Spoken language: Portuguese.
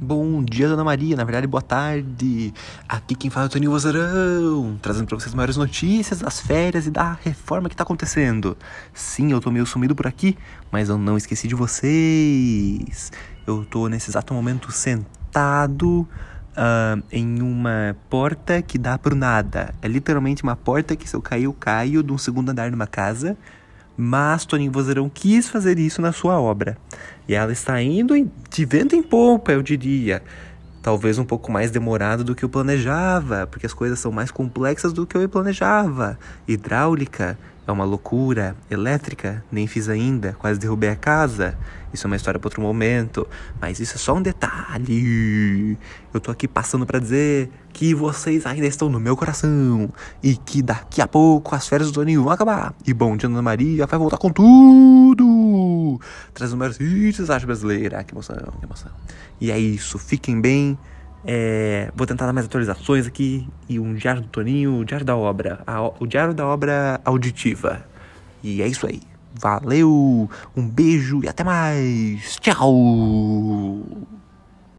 Bom dia, Dona Maria. Na verdade, boa tarde. Aqui quem fala é o Toninho Vozarão, trazendo pra vocês maiores notícias das férias e da reforma que tá acontecendo. Sim, eu tô meio sumido por aqui, mas eu não esqueci de vocês. Eu tô nesse exato momento sentado uh, em uma porta que dá pro nada. É literalmente uma porta que se eu cair, eu caio de um segundo andar numa casa mas Toninho Vozeirão quis fazer isso na sua obra. E ela está indo de vento em polpa, eu diria. Talvez um pouco mais demorado do que eu planejava, porque as coisas são mais complexas do que eu planejava. Hidráulica é uma loucura. Elétrica, nem fiz ainda, quase derrubei a casa. Isso é uma história para outro momento, mas isso é só um detalhe. Eu tô aqui passando para dizer que vocês ainda estão no meu coração e que daqui a pouco as férias do Toninho vão acabar. E bom dia, Ana Maria vai voltar com tudo. Trazendo mais hits da arte brasileira. Que emoção, que emoção. E é isso, fiquem bem. É, vou tentar dar mais atualizações aqui. E um diário do Toninho, o diário da obra. A, o diário da obra auditiva. E é isso aí. Valeu, um beijo e até mais. Tchau!